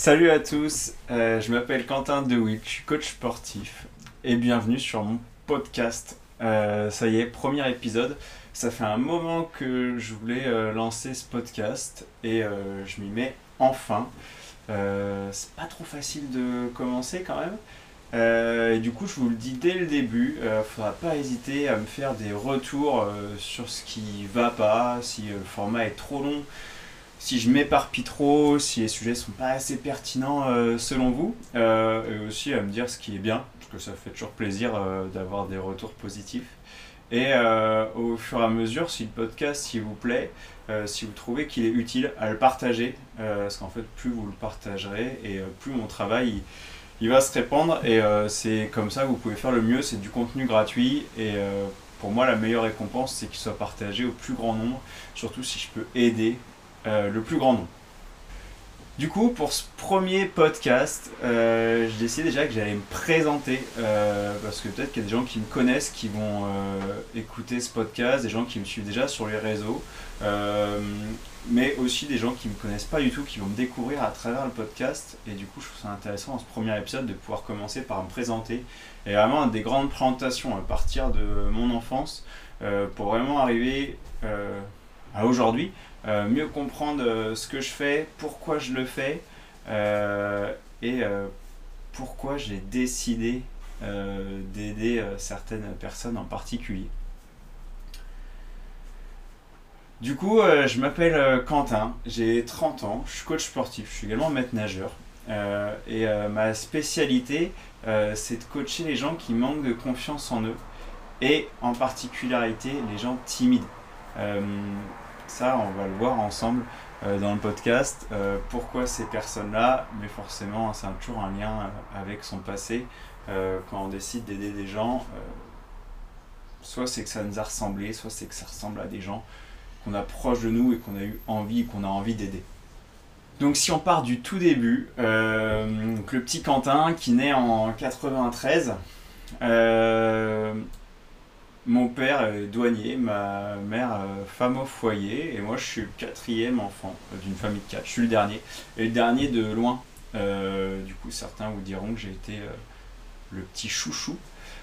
Salut à tous, euh, je m'appelle Quentin DeWick, je suis coach sportif et bienvenue sur mon podcast. Euh, ça y est, premier épisode. Ça fait un moment que je voulais euh, lancer ce podcast et je m'y mets enfin. c'est pas trop facile de commencer quand même. et du coup, je vous le dis dès le début, il faudra pas hésiter à me faire des retours sur ce qui va pas, si le format est trop long si je m'éparpille trop, si les sujets sont pas assez pertinents euh, selon vous, euh, et aussi à me dire ce qui est bien, parce que ça fait toujours plaisir euh, d'avoir des retours positifs. Et au fur et à mesure, si le podcast, s'il vous plaît, si vous trouvez qu'il est utile, à le partager, parce qu'en fait, plus vous le partagerez, et plus mon travail, il, va se répandre, et c'est comme ça que vous pouvez faire le mieux, c'est du contenu gratuit, et pour moi, la meilleure récompense, c'est qu'il soit partagé au plus grand nombre, surtout si je peux aider euh, le plus grand nombre. Du coup, pour ce premier podcast, euh, j'ai décidé déjà que j'allais me présenter, euh, parce que peut-être qu'il y a des gens qui me connaissent, qui vont écouter ce podcast, des gens qui me suivent déjà sur les réseaux, mais aussi des gens qui ne me connaissent pas du tout, qui vont me découvrir à travers le podcast. Et du coup, je trouve ça intéressant dans ce premier épisode de pouvoir commencer par me présenter, et vraiment des grandes présentations à partir de mon enfance, pour vraiment arriver à aujourd'hui. Euh, mieux comprendre euh, ce que je fais, pourquoi je le fais euh, et pourquoi j'ai décidé d'aider certaines personnes en particulier. Du coup, je m'appelle Quentin, j'ai 30 ans, je suis coach sportif, je suis également maître nageur. et ma spécialité, c'est de coacher les gens qui manquent de confiance en eux et en particularité les gens timides. Ça, on va le voir ensemble euh, dans le podcast. Euh, pourquoi ces personnes-là? Mais forcément, c'est toujours un lien euh, avec son passé. quand on décide d'aider des gens, soit c'est que ça nous a ressemblé, soit c'est que ça ressemble à des gens qu'on a proches de nous et qu'on a eu envie, qu'on a envie d'aider. Donc si on part du tout début, le petit Quentin qui naît en 93, mon père est douanier, ma mère euh, femme au foyer, et moi je suis le quatrième enfant d'une famille de quatre. Je suis le dernier, et le dernier de loin. Euh, du coup, certains vous diront que j'ai été euh, le petit chouchou.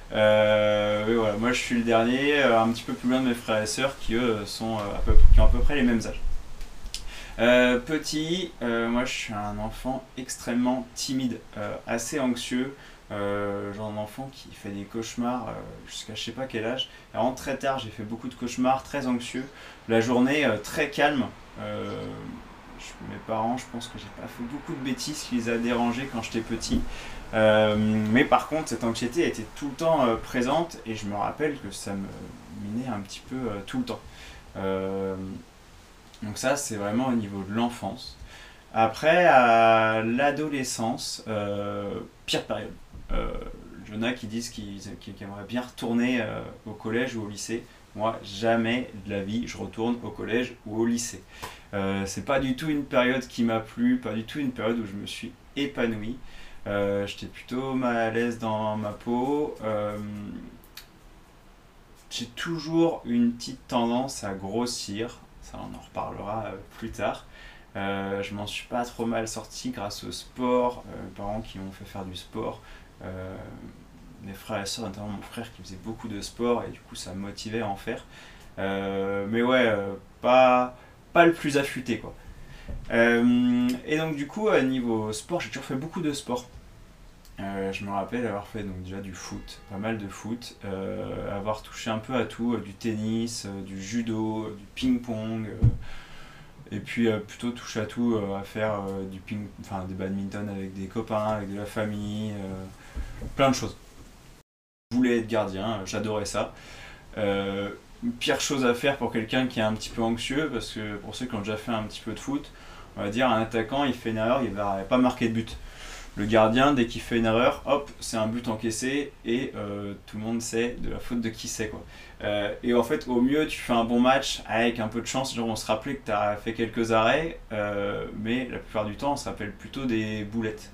voilà, moi je suis le dernier, un petit peu plus loin de mes frères et sœurs qui eux sont qui ont à peu près les mêmes âges. petit, moi je suis un enfant extrêmement timide, assez anxieux. Euh, genre un enfant qui fait des cauchemars euh, jusqu'à je sais pas quel âge. vraiment très tard, j'ai fait beaucoup de cauchemars, très anxieux. La journée euh, très calme. mes parents, je pense que j'ai pas fait beaucoup de bêtises qui les a dérangés quand j'étais petit. mais par contre, cette anxiété était tout le temps présente et je me rappelle que ça me minait un petit peu tout le temps. donc ça, c'est vraiment au niveau de l'enfance. Après, à l'adolescence, pire période. Euh, il a qui disent qu'ils aimeraient bien retourner euh, au collège ou au lycée. Moi, jamais de la vie, je retourne au collège ou au lycée. Euh, c'est pas du tout une période qui m'a plu, pas du tout une période où je me suis épanoui. J'étais plutôt mal à l'aise dans ma peau. J'ai toujours une petite tendance à grossir. Ça, on en reparlera plus tard. je m'en suis pas trop mal sorti grâce au sport, parents qui m'ont fait faire du sport. Euh, mes frères et soeurs, notamment mon frère qui faisait beaucoup de sport et du coup ça me motivait à en faire. Euh, mais ouais, euh, pas, pas le plus affûté quoi. et donc du coup, à niveau sport, j'ai toujours fait beaucoup de sport. je me rappelle avoir fait donc déjà du foot, pas mal de foot, avoir touché un peu à tout, du tennis, du judo, du ping-pong, et puis plutôt touché à tout, à faire du ping, enfin des badminton avec des copains, avec de la famille, plein de choses. Je voulais être gardien, j'adorais ça. Euh, pire chose à faire pour quelqu'un qui est un petit peu anxieux, parce que pour ceux qui ont déjà fait un petit peu de foot, on va dire un attaquant, il fait une erreur, il va pas marquer de but. Le gardien, dès qu'il fait une erreur, hop, c'est un but encaissé et euh, tout le monde sait de la faute de qui c'est. quoi. Euh, et en fait, au mieux, tu fais un bon match avec un peu de chance. Genre, on se rappelait que tu as fait quelques arrêts, mais la plupart du temps, on se rappelle plutôt des boulettes.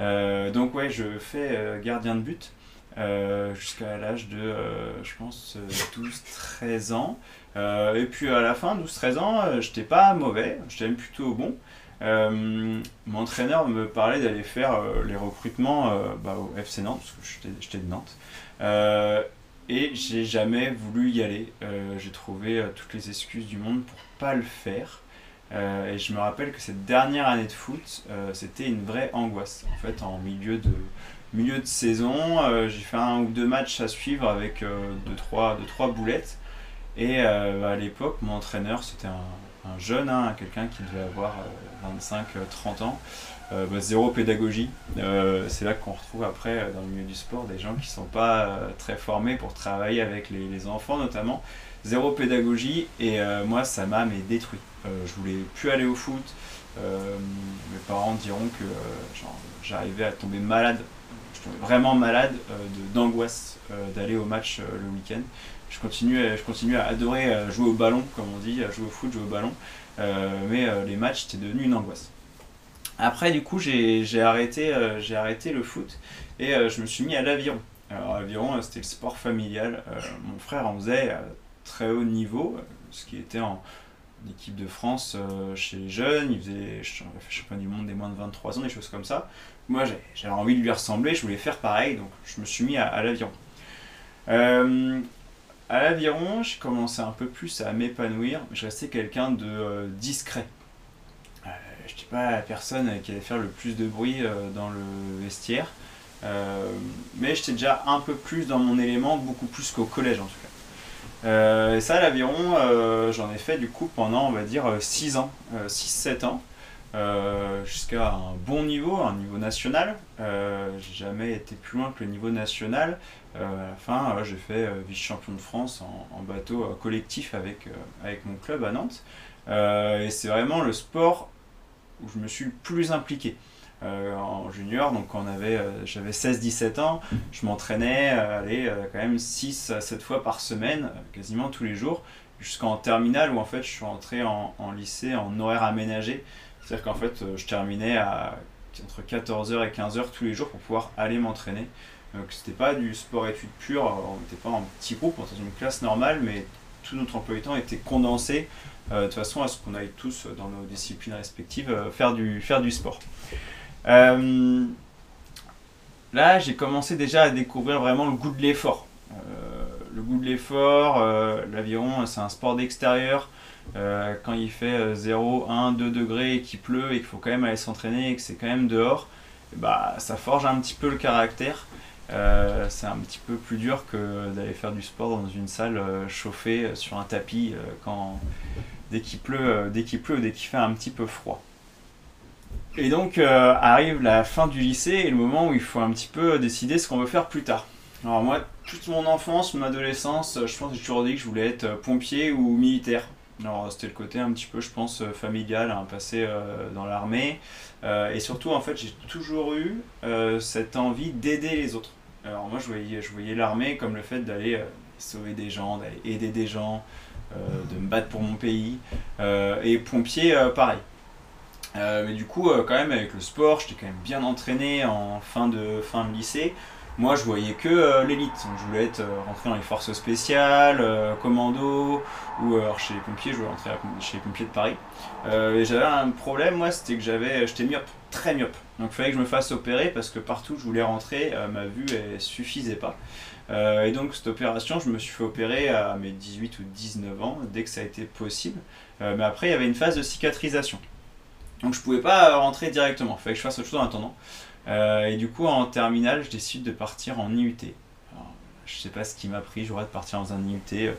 Euh, donc ouais, je fais euh, gardien de but euh, jusqu'à l'âge de, je pense, 12-13 ans. et puis à la fin, 12-13 ans, j'étais pas mauvais, j'étais même plutôt bon. mon entraîneur me parlait d'aller faire les recrutements bah, au FC Nantes, parce que j'étais de Nantes. et j'ai jamais voulu y aller. j'ai trouvé toutes les excuses du monde pour pas le faire. Et je me rappelle que cette dernière année de foot, c'était une vraie angoisse. En fait, en milieu de, milieu de saison, euh, j'ai fait un ou deux matchs à suivre avec euh, deux, trois, deux, trois boulettes. Et euh, à l'époque, mon entraîneur, c'était un, jeune, hein, quelqu'un qui devait avoir 25-30 ans. Bah, zéro pédagogie. c'est là qu'on retrouve après dans le milieu du sport des gens qui ne sont pas très formés pour travailler avec les, enfants notamment. Zéro pédagogie et moi ça m'a détruit. je voulais plus aller au foot. mes parents diront que j'arrivais à tomber malade vraiment malade euh, d'angoisse euh, d'aller au match euh, le week-end. Je continue, je continue à adorer jouer au ballon, comme on dit, jouer au foot, jouer au ballon. mais les matchs, c'était devenu une angoisse. Après, du coup, j'ai arrêté, j'ai arrêté le foot et je me suis mis à l'aviron. Alors, l'aviron, c'était le sport familial. mon frère en faisait à très haut niveau, ce qui était en, équipe de France chez les jeunes. Il faisait champion du monde des moins de 23 ans, des choses comme ça moi j'avais envie de lui ressembler, je voulais faire pareil, donc je me suis mis à, l'aviron. Euh, à l'aviron, j'ai commencé un peu plus à m'épanouir, je restais quelqu'un de euh, discret. Euh, je dis pas la personne qui allait faire le plus de bruit dans le vestiaire, mais j'étais déjà un peu plus dans mon élément, beaucoup plus qu'au collège en tout cas. et ça, l'aviron, j'en ai fait du coup pendant, on va dire, 6 ans, 6-7 ans. Euh, jusqu'à un bon niveau, un niveau national. Euh, j'ai jamais été plus loin que le niveau national. Euh, à la fin, j'ai fait vice-champion de France en, bateau collectif avec, avec mon club à Nantes. et c'est vraiment le sport où je me suis plus impliqué. en junior, donc quand avait, j'avais 16-17 ans, je m'entraînais aller quand même 6 à 7 fois par semaine, quasiment tous les jours, jusqu'en terminale où en fait je suis rentré en, lycée en horaire aménagé. C'est-à-dire qu'en fait, euh, je terminais à entre 14h et 15h tous les jours pour pouvoir aller m'entraîner. Donc c'était pas du sport études pur, on n'était pas en petit groupe, on était dans une classe normale, mais tout notre emploi du temps était condensé euh, de façon à ce qu'on aille tous dans nos disciplines respectives euh, faire, du, faire du sport. là, j'ai commencé déjà à découvrir vraiment le goût de l'effort. le goût de l'effort, l'aviron, c'est un sport d'extérieur. Euh, quand il fait 0, 1, 2 degrés et qu'il pleut et qu'il faut quand même aller s'entraîner et que c'est quand même dehors, bah, ça forge un petit peu le caractère. Euh, c'est un petit peu plus dur que d'aller faire du sport dans une salle euh, chauffée sur un tapis quand, dès qu'il pleut, dès qu'il pleut ou dès qu'il fait un petit peu froid. Et donc arrive la fin du lycée et le moment où il faut un petit peu décider ce qu'on veut faire plus tard. Alors moi, toute mon enfance, mon adolescence, je pense que j'ai toujours dit que je voulais être pompier ou militaire. Alors c'était le côté un petit peu, je pense, euh, familial, un passé euh, dans l'armée. Euh, et surtout, en fait, j'ai toujours eu cette envie d'aider les autres. Alors moi, je voyais, je voyais l'armée comme le fait d'aller sauver des gens, d'aller aider des gens, de me battre pour mon pays. et pompier, pareil. mais du coup, quand même, avec le sport, j'étais quand même bien entraîné en fin de, fin de lycée. Moi, je voyais que euh, l'élite. Je voulais être euh, rentré dans les forces spéciales, euh, commando, ou alors chez les pompiers, je voulais rentrer chez les pompiers de Paris. et j'avais un problème, moi, c'était que j'avais, j'étais myope, très myope. Donc il fallait que je me fasse opérer parce que partout où je voulais rentrer, ma vue ne suffisait pas. et donc cette opération, je me suis fait opérer à mes 18 ou 19 ans, dès que ça a été possible. mais après, il y avait une phase de cicatrisation. Donc je pouvais pas rentrer directement, il fallait que je fasse autre chose en attendant. Euh, et du coup, en terminale, je décide de partir en IUT. Alors, je sais pas ce qui m'a pris, j'aurais de partir dans un IUT. Euh,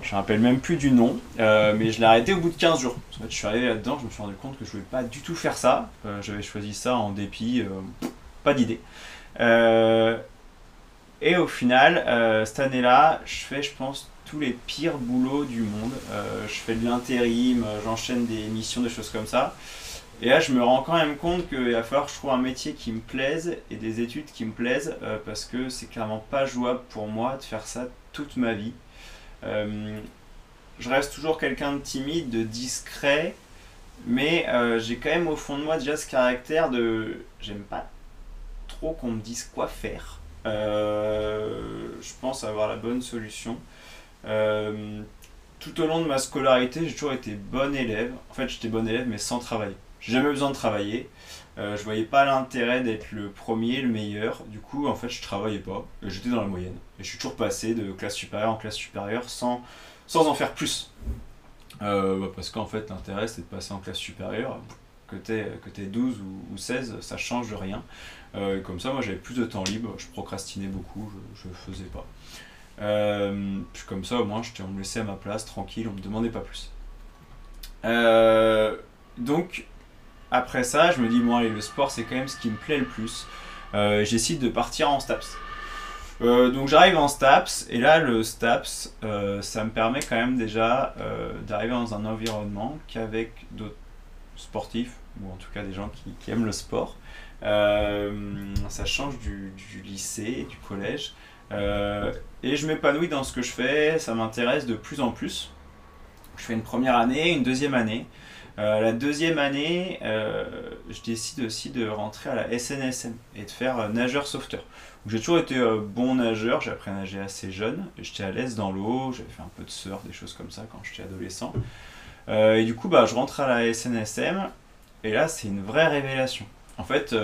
je me rappelle même plus du nom, euh, mais je l'ai arrêté au bout de 15 jours. En fait, je suis arrivé là-dedans, je me suis rendu compte que je voulais pas du tout faire ça. J'avais choisi ça en dépit, pas d'idée. et au final, cette année-là, je fais, je pense, tous les pires boulots du monde. je fais de l'intérim, j'enchaîne des missions, des choses comme ça. Et là, je me rends quand même compte qu'il va falloir que je trouve un métier qui me plaise et des études qui me plaisent euh, parce que c'est clairement pas jouable pour moi de faire ça toute ma vie. Euh, je reste toujours quelqu'un de timide, de discret, mais euh, j'ai quand même au fond de moi déjà ce caractère de j'aime pas trop qu'on me dise quoi faire. je pense avoir la bonne solution. tout au long de ma scolarité, j'ai toujours été bon élève. En fait, j'étais bon élève, mais sans travailler j'ai jamais besoin de travailler. Euh, je voyais pas l'intérêt d'être le premier, le meilleur. Du coup, en fait, je travaillais pas. J'étais dans la moyenne. Et je suis toujours passé de classe supérieure en classe supérieure sans, sans en faire plus. Euh, bah, parce qu'en fait, l'intérêt, c'est de passer en classe supérieure. Que tu aies, 12 ou, 16, ça change rien. Euh, comme ça, moi, j'avais plus de temps libre. Je procrastinais beaucoup. Je ne faisais pas. Euh, puis comme ça, au moins, je on me laissait à ma place, tranquille. On me demandait pas plus. donc, après ça, je me dis, bon, allez, le sport, c'est quand même ce qui me plaît le plus. Euh, J'essaie de partir en STAPS. Euh, donc j'arrive en STAPS, et là, le STAPS, euh, ça me permet quand même déjà euh, d'arriver dans un environnement qu'avec d'autres sportifs, ou en tout cas des gens qui, aiment le sport. ça change du, du, lycée, du collège. et je m'épanouis dans ce que je fais, ça m'intéresse de plus en plus. Je fais une première année, une deuxième année. Euh, la deuxième année, euh, je décide aussi de rentrer à la SNSM et de faire euh, nageur sauveteur. J'ai toujours été bon nageur, j'ai appris à nager assez jeune, j'étais à l'aise dans l'eau, j'avais fait un peu de surf, des choses comme ça quand j'étais adolescent. et du coup, bah, je rentre à la SNSM et là, c'est une vraie révélation. En fait,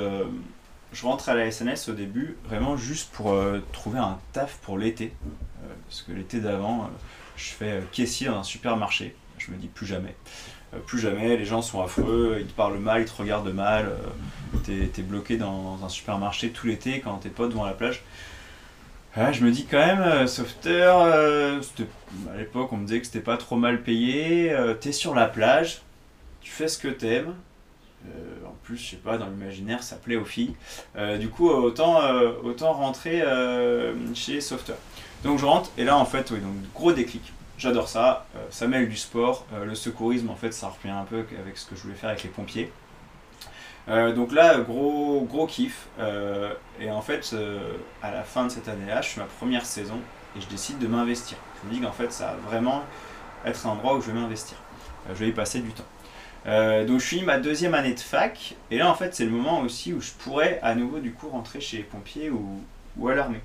je rentre à la SNS au début vraiment juste pour trouver un taf pour l'été. parce que l'été d'avant, je fais caissier dans un supermarché. Je me dis plus jamais. Euh, plus jamais, les gens sont affreux, ils te parlent mal, ils te regardent mal, euh, t'es es bloqué dans un supermarché tout l'été quand t'es pas devant la plage. je me dis quand même, euh, sauveteur, à l'époque on me disait que c'était pas trop mal payé, t'es sur la plage, tu fais ce que t'aimes, en plus, je sais pas, dans l'imaginaire, ça plaît aux filles. du coup, autant, autant rentrer chez Sauveteur. Donc je rentre, et là en fait, oui, donc gros déclic j'adore ça. Euh, ça mêle du sport. Euh, le secourisme, en fait, ça revient un peu avec ce que je voulais faire avec les pompiers. Euh, donc là, gros, gros kiff. et en fait, à la fin de cette année-là, je suis ma première saison et je décide de m'investir. Je me dis qu'en fait, ça va vraiment être un endroit où je vais m'investir. je vais y passer du temps. donc je suis ma deuxième année de fac et là en fait c'est le moment aussi où je pourrais à nouveau du coup rentrer chez les pompiers ou, ou à l'armée.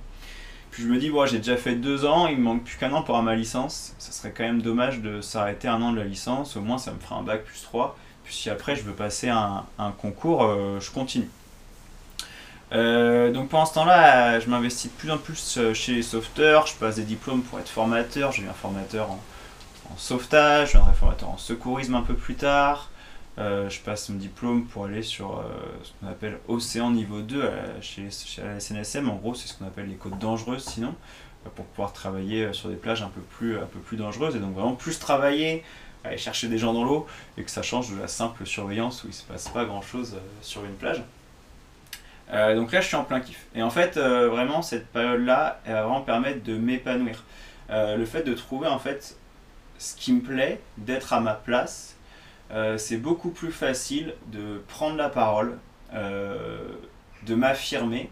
Puis je me dis, bon, j'ai déjà fait deux ans, il me manque plus qu'un an pour avoir ma licence. Ça serait quand même dommage de s'arrêter un an de la licence. Au moins, ça me fera un bac plus 3. Puis si après je veux passer un, un concours, euh, je continue. Euh, donc pendant ce temps-là, je m'investis de plus en plus euh, chez les sauveteurs. Je passe des diplômes pour être formateur. Je deviens formateur en, en sauvetage, je deviendrai formateur en secourisme un peu plus tard. Euh, je passe mon diplôme pour aller sur euh, ce qu'on appelle Océan niveau 2 euh, chez, la SNSM. En gros, c'est ce qu'on appelle les côtes dangereuses sinon, pour pouvoir travailler sur des plages un peu, plus, un peu plus dangereuses. Et donc vraiment plus travailler, aller chercher des gens dans l'eau, et que ça change de la simple surveillance où il ne se passe pas grand-chose sur une plage. donc là, je suis en plein kiff. Et en fait, vraiment, cette période-là, elle va vraiment permettre de m'épanouir. le fait de trouver en fait ce qui me plaît, d'être à ma place, euh, c'est beaucoup plus facile de prendre la parole, euh, de m'affirmer.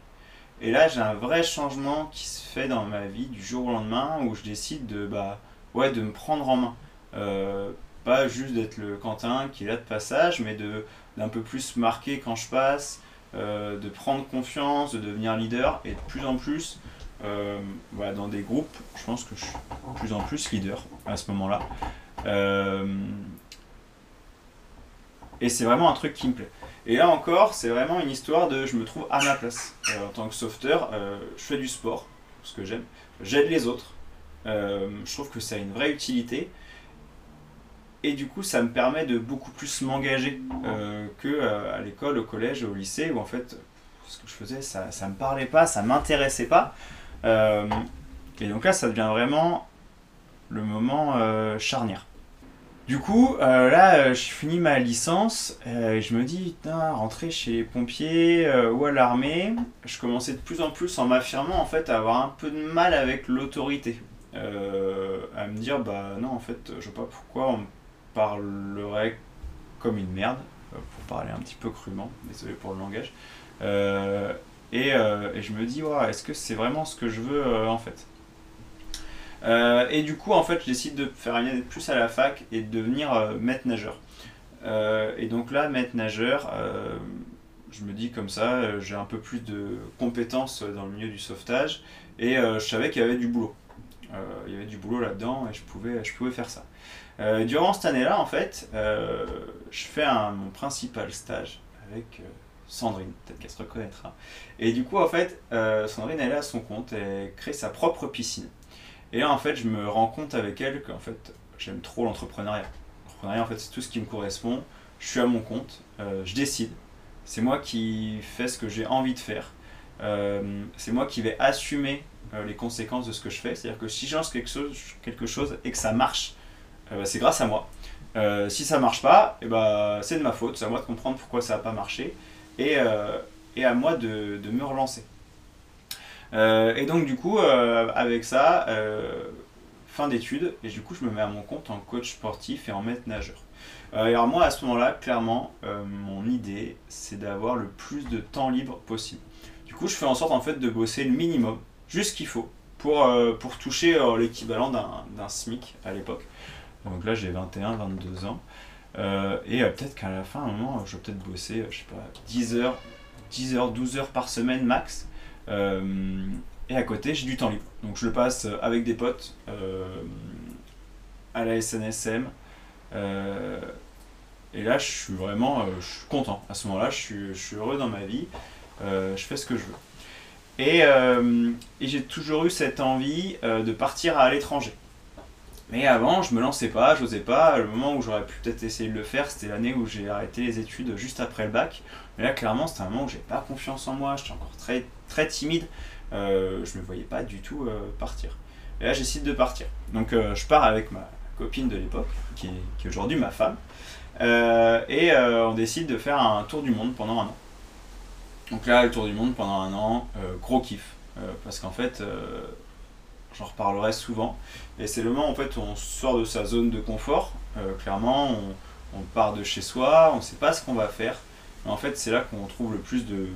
Et là, j'ai un vrai changement qui se fait dans ma vie du jour au lendemain où je décide de, bah, ouais, de me prendre en main. Euh, pas juste d'être le Quentin qui est là de passage, mais de, d'un peu plus marquer quand je passe, de prendre confiance, de devenir leader et de plus en plus dans des groupes, je pense que je suis de plus en plus leader à ce moment-là. Et c'est vraiment un truc qui me plaît. Et là encore, c'est vraiment une histoire de je me trouve à ma place. Euh, en tant que sauveteur, euh, je fais du sport, ce que j'aime. J'aide les autres. Euh, je trouve que ça a une vraie utilité. Et du coup, ça me permet de beaucoup plus m'engager que à l'école, au collège, au lycée, où en fait, ce que je faisais, ça ne me parlait pas, ça m'intéressait pas. et donc là, ça devient vraiment le moment charnière. Du coup, euh, là, euh, je finis ma licence euh, et je me dis, putain, rentrer chez les pompiers ou à l'armée, je commençais de plus en plus en m'affirmant en fait à avoir un peu de mal avec l'autorité. à me dire, bah non, en fait, je sais pas pourquoi on me parlerait comme une merde, pour parler un petit peu crûment, désolé pour le langage. Et, et, je me dis, ouais, est-ce que c'est vraiment ce que je veux en fait? Euh, et du coup, en fait, je décide de faire année de plus à la fac et de devenir euh, maître nageur. Euh, et donc là, maître nageur, je me dis comme ça, j'ai un peu plus de compétences dans le milieu du sauvetage et je savais qu'il y avait du boulot. il y avait du boulot là-dedans et je pouvais, je pouvais faire ça. durant cette année-là, en fait, je fais un, mon principal stage avec Sandrine, peut-être qu'elle se reconnaîtra. Et du coup, en fait, Sandrine, elle est à son compte, elle crée sa propre piscine. Et en fait, je me rends compte avec elle qu'en fait, j'aime trop l'entrepreneuriat. L'entrepreneuriat, en fait, c'est tout ce qui me correspond. Je suis à mon compte, euh, je décide. C'est moi qui fais ce que j'ai envie de faire. Euh, c'est moi qui vais assumer euh, les conséquences de ce que je fais. C'est-à-dire que si je lance quelque chose, quelque chose et que ça marche, bah, c'est grâce à moi. si ça marche pas, et eh bah, c'est de ma faute. C'est à moi de comprendre pourquoi ça n'a pas marché. Et, et à moi de, de me relancer. Euh, et donc du coup, euh, avec ça, euh, fin d'études, et du coup je me mets à mon compte en coach sportif et en maître nageur. alors moi à ce moment-là, clairement, mon idée, c'est d'avoir le plus de temps libre possible. Du coup, je fais en sorte en fait de bosser le minimum, juste ce qu'il faut, pour, pour toucher l'équivalent d'un SMIC à l'époque. Donc là, j'ai 21, 22 ans. et peut-être qu'à la fin, à un moment, je vais peut-être bosser, je sais pas, 10 heures, 10 heures, 12 heures par semaine max. Euh, et à côté, j'ai du temps libre. Donc je le passe avec des potes euh, à la SNSM. Euh, et là, je suis vraiment je content. À ce moment-là, je suis, je heureux dans ma vie. je fais ce que je veux. Et, j'ai toujours eu cette envie de partir à l'étranger. Mais avant, je me lançais pas, j'osais pas. Le moment où j'aurais pu peut-être essayer de le faire, c'était l'année où j'ai arrêté les études juste après le bac. Mais là, clairement, c'était un moment où j'ai pas confiance en moi. J'étais encore très, très timide. Euh, je me voyais pas du tout euh, partir. Et là, j'essaie de partir. Donc, euh, je pars avec ma copine de l'époque, qui est, aujourd'hui ma femme. et on décide de faire un tour du monde pendant un an. Donc là, le tour du monde pendant un an, gros kiff. parce qu'en fait, j'en reparlerai souvent. Et c'est le moment en fait où on sort de sa zone de confort. Clairement, on, part de chez soi, on ne sait pas ce qu'on va faire. Mais en fait, c'est là qu'on trouve le plus de,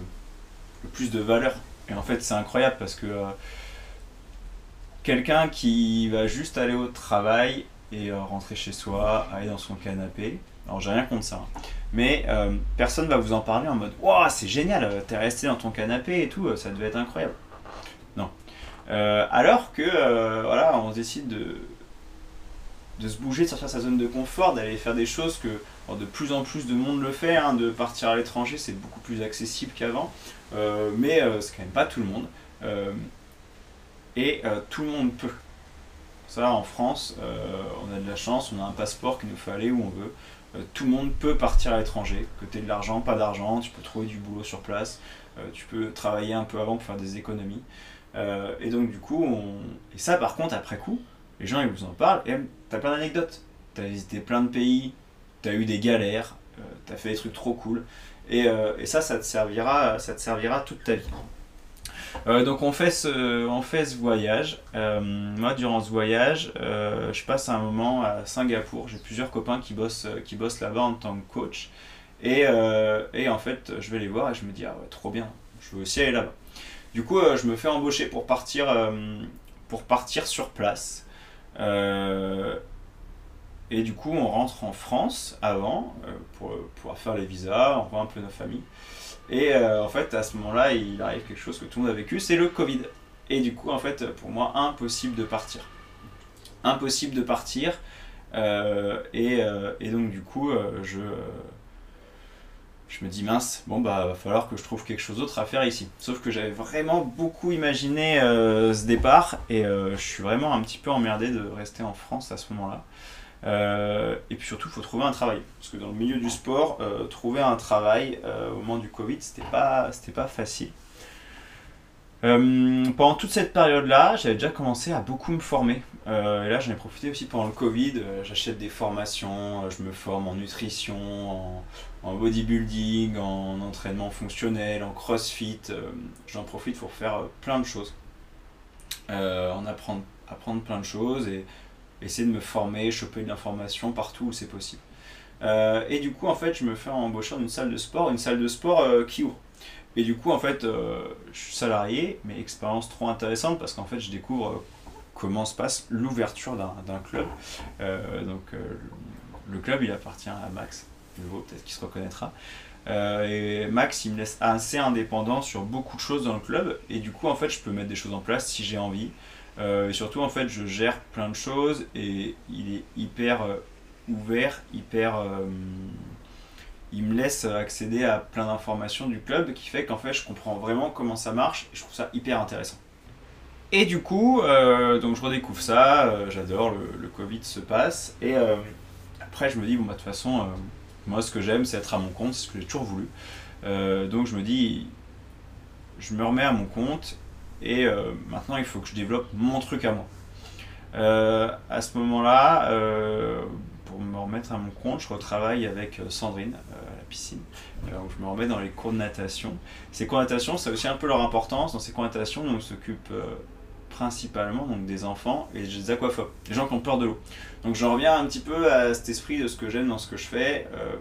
plus de valeur. Et en fait, c'est incroyable parce que euh, quelqu'un qui va juste aller au travail et euh, rentrer chez soi, aller dans son canapé, alors j'ai rien contre ça, hein. mais personne va vous en parler en mode Waouh, c'est génial, t'es resté dans ton canapé et tout, ça devait être incroyable. Euh, alors que, euh, voilà, on décide de, se bouger, de sortir de sa zone de confort, d'aller faire des choses que de plus en plus de monde le fait, hein, de partir à l'étranger, c'est beaucoup plus accessible qu'avant, euh, mais c'est quand même pas tout le monde. et tout le monde peut. Ça, en France, on a de la chance, on a un passeport qu'il nous faut aller où on veut. tout le monde peut partir à l'étranger, que tu de l'argent, pas d'argent, tu peux trouver du boulot sur place, tu peux travailler un peu avant pour faire des économies. Euh, et donc, du coup, et ça, par contre, après coup, les gens ils vous en parlent et t'as plein d'anecdotes. T'as visité plein de pays, t'as eu des galères, euh, t'as fait des trucs trop cool. Et, euh, et, ça, ça te, servira, ça te servira toute ta vie. donc on fait ce, on fait ce voyage. moi, durant ce voyage, je passe un moment à Singapour. J'ai plusieurs copains qui bossent, qui bossent là-bas en tant que coach. Et, et, en fait, je vais les voir et je me dis, ah ouais, trop bien, je veux aussi aller là-bas. Du coup, euh, je me fais embaucher pour partir, euh, pour partir sur place. Euh, et du coup, on rentre en France avant pour pouvoir faire les visas, on voit un peu nos familles. Et en fait, à ce moment-là, il arrive quelque chose que tout le monde a vécu, c'est le Covid. Et du coup, en fait, pour moi, impossible de partir. Impossible de partir. et, et, donc, du coup, je, je me dis mince, bon bah va falloir que je trouve quelque chose d'autre à faire ici. Sauf que j'avais vraiment beaucoup imaginé euh, ce départ et euh, je suis vraiment un petit peu emmerdé de rester en France à ce moment-là. Euh, et puis surtout, il faut trouver un travail. Parce que dans le milieu du sport, trouver un travail au moment du Covid, c'était pas, pas facile. pendant toute cette période-là, j'avais déjà commencé à beaucoup me former. et là, j'en ai profité aussi pendant le Covid. J'achète des formations, je me forme en nutrition, en, en bodybuilding, en entraînement fonctionnel, en crossfit. Euh, j'en profite pour faire euh, plein de choses. Euh, en apprendre, apprendre plein de choses et essayer de me former, choper de l'information partout où c'est possible. et du coup, en fait, je me fais embaucher dans une salle de sport, une salle de sport qui ouvre. Et du coup, en fait, je suis salarié, mais expérience trop intéressante parce qu'en fait, je découvre comment se passe l'ouverture d'un club. donc, le club, il appartient à Max, peut-être qu'il se reconnaîtra. Euh, et Max, il me laisse assez indépendant sur beaucoup de choses dans le club. Et du coup, en fait, je peux mettre des choses en place si j'ai envie. Et surtout, en fait, je gère plein de choses et il est hyper ouvert, hyper il me laisse accéder à plein d'informations du club qui fait qu'en fait je comprends vraiment comment ça marche et je trouve ça hyper intéressant. Et du coup, euh, donc je redécouvre ça, euh, j'adore, le, Covid se passe et euh, après je me dis bon bah de toute façon moi ce que j'aime c'est être à mon compte, c'est ce que j'ai toujours voulu. donc je me dis je me remets à mon compte et maintenant il faut que je développe mon truc à moi. à ce moment-là, pour me remettre à mon compte, je retravaille avec Sandrine, piscine, euh, où je me remets dans les cours de natation. Ces cours de natation, ça a aussi un peu leur importance. Dans ces cours de natation, on s'occupe euh, principalement des enfants et des aquaphobes, des gens qui ont peur de l'eau. Donc je reviens un petit peu à cet esprit de ce que j'aime dans ce que je fais, euh,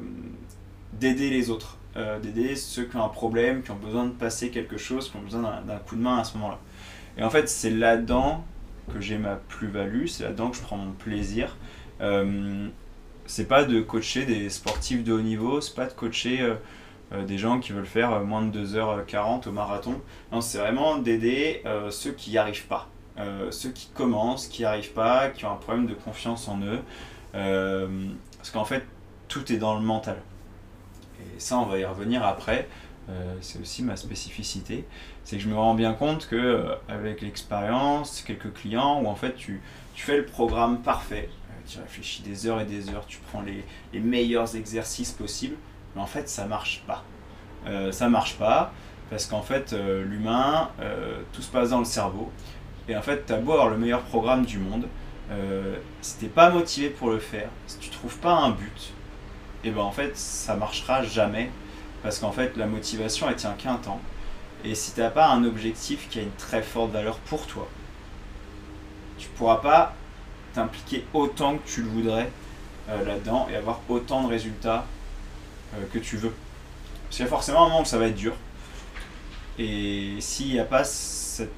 d'aider les autres, d'aider ceux qui ont un problème, qui ont besoin de passer quelque chose, qui ont besoin d'un coup de main à ce moment-là. Et en fait, c'est là-dedans que j'ai ma plus-value, c'est là-dedans que je prends mon plaisir c'est pas de coacher des sportifs de haut niveau, c'est pas de coacher euh, euh, des gens qui veulent faire euh, moins de 2h40 au marathon. Non, c'est vraiment d'aider ceux qui n'y arrivent pas. ceux qui commencent, qui n'y arrivent pas, qui ont un problème de confiance en eux. parce qu'en fait, tout est dans le mental. Et ça, on va y revenir après. c'est aussi ma spécificité. C'est que je me rends bien compte que avec l'expérience, quelques clients, où en fait tu, tu fais le programme parfait, tu réfléchis des heures et des heures, tu prends les, meilleurs exercices possibles, mais en fait ça marche pas. Euh, ça marche pas parce qu'en fait euh, l'humain, euh, tout se passe dans le cerveau, et en fait tu as beau avoir le meilleur programme du monde, si t'es pas motivé pour le faire, si tu trouves pas un but, et ben en fait ça marchera jamais parce qu'en fait la motivation elle tient qu'un temps. Et si tu n'as pas un objectif qui a une très forte valeur pour toi, tu pourras pas t'impliquer autant que tu le voudrais euh, là-dedans et avoir autant de résultats euh, que tu veux. Parce qu'il y a forcément un moment où ça va être dur. Et s'il n'y a pas cette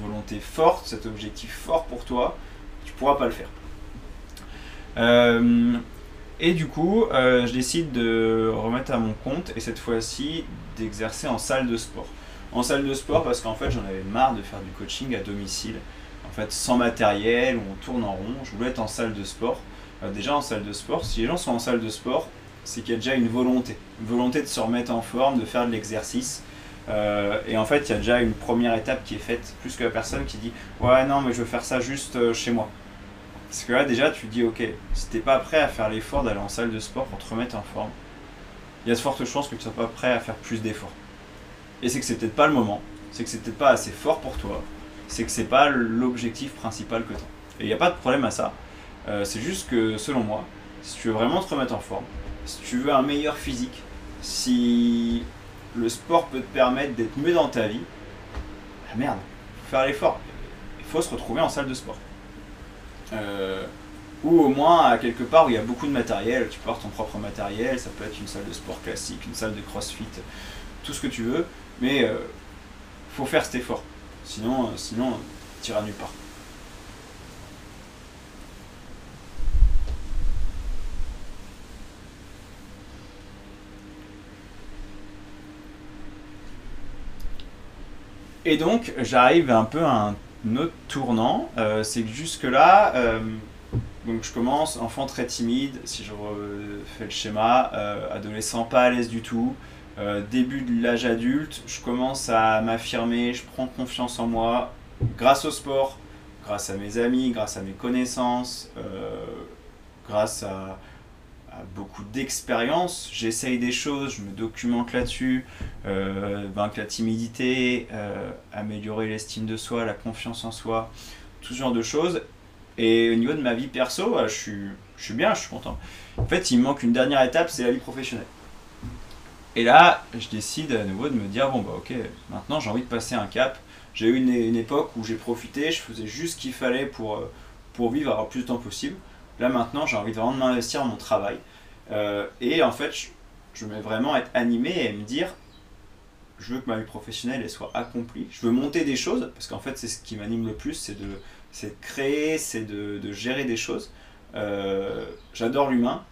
volonté forte, cet objectif fort pour toi, tu pourras pas le faire. Euh, et du coup, je décide de remettre à mon compte et cette fois-ci d'exercer en salle de sport. En salle de sport parce qu'en fait j'en avais marre de faire du coaching à domicile en fait, sans matériel, on tourne en rond. Je voulais être en salle de sport. Euh, déjà en salle de sport, si les gens sont en salle de sport, c'est qu'il y a déjà une volonté. Une volonté de se remettre en forme, de faire de l'exercice. Euh, et en fait, il y a déjà une première étape qui est faite, plus que la personne qui dit Ouais, non, mais je veux faire ça juste euh, chez moi. Parce que là, déjà, tu dis Ok, si t'es pas prêt à faire l'effort d'aller en salle de sport pour te remettre en forme, il y a de fortes chances que tu sois pas prêt à faire plus d'efforts. Et c'est que c'est peut-être pas le moment, c'est que c'est peut-être pas assez fort pour toi, c'est que c'est pas l'objectif principal que tu as. Et il n'y a pas de problème à ça. Euh, c'est juste que selon moi, si tu veux vraiment te remettre en forme, si tu veux un meilleur physique, si le sport peut te permettre d'être mieux dans ta vie, ah merde, faut faire l'effort. Il faut se retrouver en salle de sport. Euh, ou au moins à quelque part où il y a beaucoup de matériel, tu portes ton propre matériel, ça peut être une salle de sport classique, une salle de crossfit, tout ce que tu veux, mais euh, faut faire cet effort. Sinon, euh, sinon tu iras nulle part. Et donc, j'arrive un peu à un autre tournant. Euh, c'est que jusque-là, euh, donc je commence, enfant très timide, si je fais le schéma, adolescent pas à l'aise du tout, euh, début de l'âge adulte, je commence à m'affirmer, je prends confiance en moi grâce au sport, grâce à mes amis, grâce à mes connaissances, euh, grâce à, beaucoup d'expérience. J'essaye des choses, je me documente là-dessus, euh, vaincre la timidité, améliorer l'estime de soi, la confiance en soi, tout ce genre de choses. Et au niveau de ma vie perso, je suis, je suis bien, je suis content. En fait, il me manque une dernière étape, c'est la vie professionnelle. Et là, je décide à nouveau de me dire bon, bah ok, maintenant j'ai envie de passer un cap. J'ai eu une, époque où j'ai profité, je faisais juste ce qu'il fallait pour, euh, pour vivre, avoir plus de temps possible. Là maintenant, j'ai envie de vraiment m'investir dans mon travail. Euh, et en fait, je, veux vraiment être animé et me dire je veux que ma vie professionnelle elle soit accomplie. Je veux monter des choses, parce qu'en fait, c'est ce qui m'anime le plus, c'est de, créer, c'est de, de, gérer des choses. Euh, j'adore l'humain.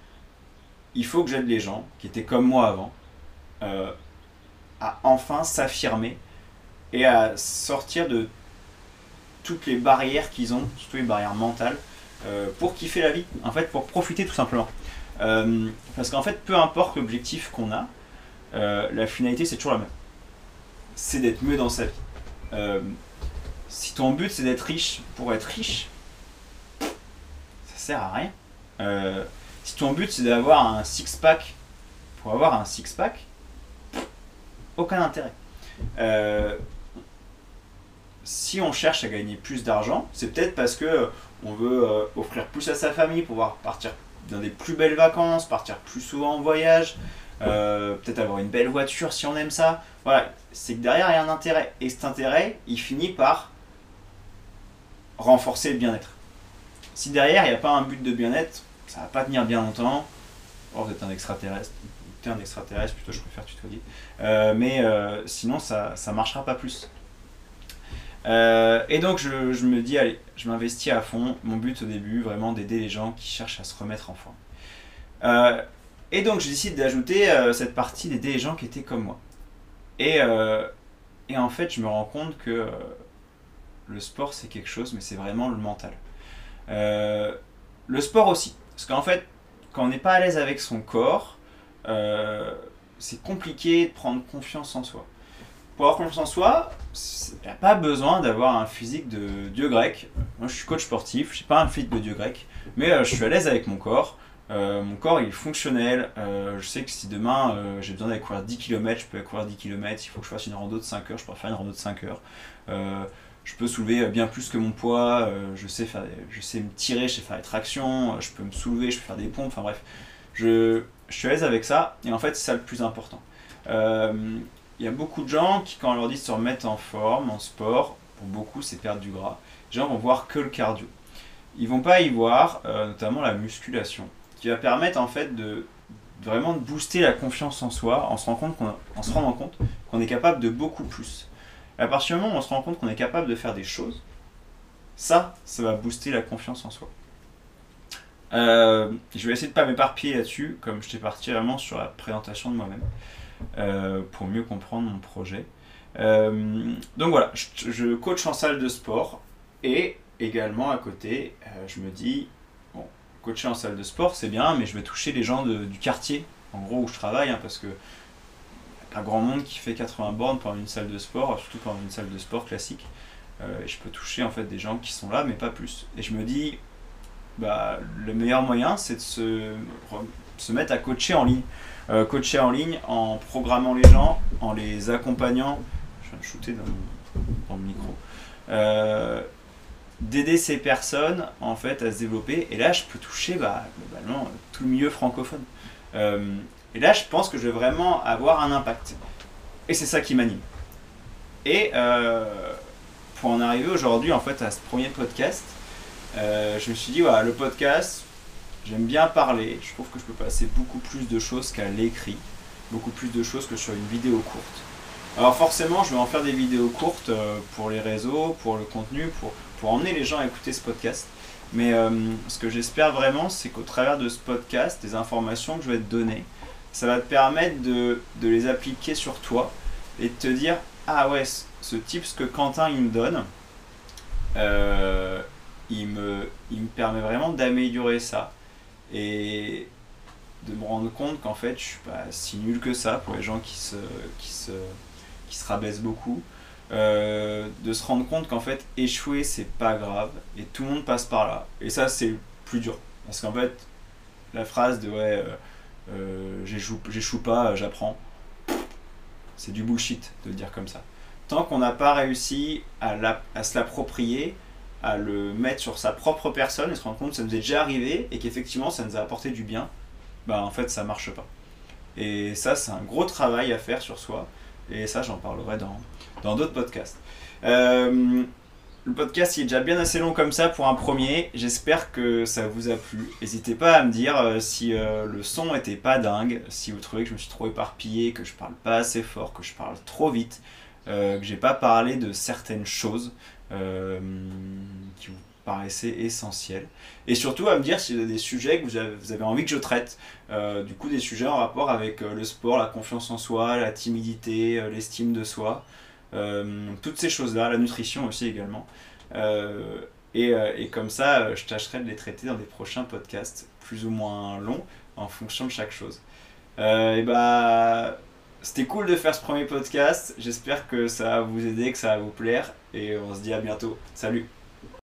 Il faut que j'aide les gens qui étaient comme moi avant. Euh, à enfin s'affirmer et à sortir de toutes les barrières qu'ils ont, surtout les barrières mentales, pour kiffer la vie, en fait, pour profiter tout simplement. Parce qu'en fait, peu importe l'objectif qu'on a, la finalité c'est toujours la même. C'est d'être mieux dans sa vie. si ton but c'est d'être riche pour être riche, ça sert à rien. si ton but c'est d'avoir un six-pack pour avoir un six-pack, aucun intérêt. Euh, si on cherche à gagner plus d'argent, c'est peut-être parce que on veut euh, offrir plus à sa famille, pouvoir partir dans des plus belles vacances, partir plus souvent en voyage, euh, peut-être avoir une belle voiture si on aime ça. Voilà, c'est que derrière il y a un intérêt. Et cet intérêt, il finit par renforcer le bien-être. Si derrière il n'y a pas un but de bien-être, ça va pas tenir bien longtemps. Oh, vous êtes un extraterrestre, un extraterrestre, plutôt je préfère tutoyer. Euh, mais euh, sinon, ça ne marchera pas plus. Euh, et donc, je, me dis, allez, je m'investis à fond. Mon but au début, vraiment d'aider les gens qui cherchent à se remettre en forme. et donc, je décide d'ajouter cette partie d'aider les gens qui étaient comme moi. Et, et en fait, je me rends compte que le sport, c'est quelque chose, mais c'est vraiment le mental. le sport aussi. Parce qu'en fait, quand on n'est pas à l'aise avec son corps, euh, c'est compliqué de prendre confiance en soi. Pour avoir confiance en soi, il n'y a pas besoin d'avoir un physique de dieu grec. Moi, je suis coach sportif, je n'ai pas un physique de dieu grec, mais euh, je suis à l'aise avec mon corps. Euh, mon corps il est fonctionnel. je sais que si demain j'ai besoin d'aller courir 10 km, je peux aller courir 10 km. Il faut que je fasse une rando de 5 heures, je peux faire une rando de 5 heures. je peux soulever bien plus que mon poids. je, sais me tirer, je sais faire des tractions. je peux me soulever, je peux faire des pompes. Enfin bref, je, suis à l'aise avec ça, et en fait, c'est ça le plus important. Euh, il y a beaucoup de gens qui, quand on leur dit de se remettre en forme, en sport, pour beaucoup, c'est perdre du gras. Les gens vont voir que le cardio. Ils vont pas y voir, euh, notamment la musculation, qui va permettre en fait de, vraiment de booster la confiance en soi, en se, rendant compte qu'on est capable de beaucoup plus. à partir du moment où on se rend compte qu'on est capable de faire des choses, ça, ça va booster la confiance en soi. Euh, je vais essayer de pas m'éparpiller là-dessus, comme je t'ai parti vraiment sur la présentation de moi-même, pour mieux comprendre mon projet. Euh, donc voilà, je, coach en salle de sport et également à côté, je me dis, bon, coacher en salle de sport c'est bien, mais je vais toucher les gens du quartier, en gros où je travaille, hein, parce que pas grand monde qui fait 80 bornes pendant une salle de sport, surtout pendant une salle de sport classique. je peux toucher en fait des gens qui sont là, mais pas plus. Et je me dis, bah, le meilleur moyen, c'est de se, mettre à coacher en ligne. Euh, coacher en ligne en programmant les gens, en les accompagnant. Je viens de shooter dans, le micro. Euh, d'aider ces personnes en fait à se développer. Et là, je peux toucher bah, globalement tout le milieu francophone. Euh, et là, je pense que je vais vraiment avoir un impact. Et c'est ça qui m'anime. Et pour en arriver aujourd'hui en fait à ce premier podcast, je me suis dit, le podcast, j'aime bien parler. Je trouve que je peux passer beaucoup plus de choses qu'à l'écrit, beaucoup plus de choses que sur une vidéo courte. Alors forcément, je vais en faire des vidéos courtes euh, pour les réseaux, pour le contenu, pour, pour emmener les gens à écouter ce podcast. Mais euh, ce que j'espère vraiment, c'est qu'au travers de ce podcast, des informations que je vais te donner, ça va te permettre de, de les appliquer sur toi et de te dire, ah ouais, ce type, ce que Quentin il me donne, euh, il me, il me permet vraiment d'améliorer ça et de me rendre compte qu'en fait je suis pas si nul que ça pour les gens qui se, qui se, qui se rabaissent beaucoup. Euh, de se rendre compte qu'en fait échouer c'est pas grave et tout le monde passe par là. Et ça c'est plus dur parce qu'en fait la phrase de ouais euh, euh, j'échoue pas, j'apprends, c'est du bullshit de le dire comme ça. Tant qu'on n'a pas réussi à, à se l'approprier, à le mettre sur sa propre personne et se rendre compte que ça nous est déjà arrivé et qu'effectivement ça nous a apporté du bien, bah en fait ça marche pas. Et ça c'est un gros travail à faire sur soi et ça j'en parlerai dans d'autres podcasts. Euh, le podcast il est déjà bien assez long comme ça pour un premier. J'espère que ça vous a plu. N'hésitez pas à me dire euh, si euh, le son était pas dingue, si vous trouvez que je me suis trop éparpillé, que je parle pas assez fort, que je parle trop vite, que j'ai pas parlé de certaines choses. Euh, qui vous paraissaient essentiels. Et surtout à me dire s'il y a des sujets que vous avez, envie que je traite. Euh, du coup, des sujets en rapport avec euh, le sport, la confiance en soi, la timidité, l'estime de soi. toutes ces choses-là, la nutrition aussi également. Et, et, comme ça, je tâcherai de les traiter dans des prochains podcasts plus ou moins longs en fonction de chaque chose. et bah, c'était cool de faire ce premier podcast. J'espère que ça va vous aider, que ça va vous plaire. Et on se dit à bientôt. Salut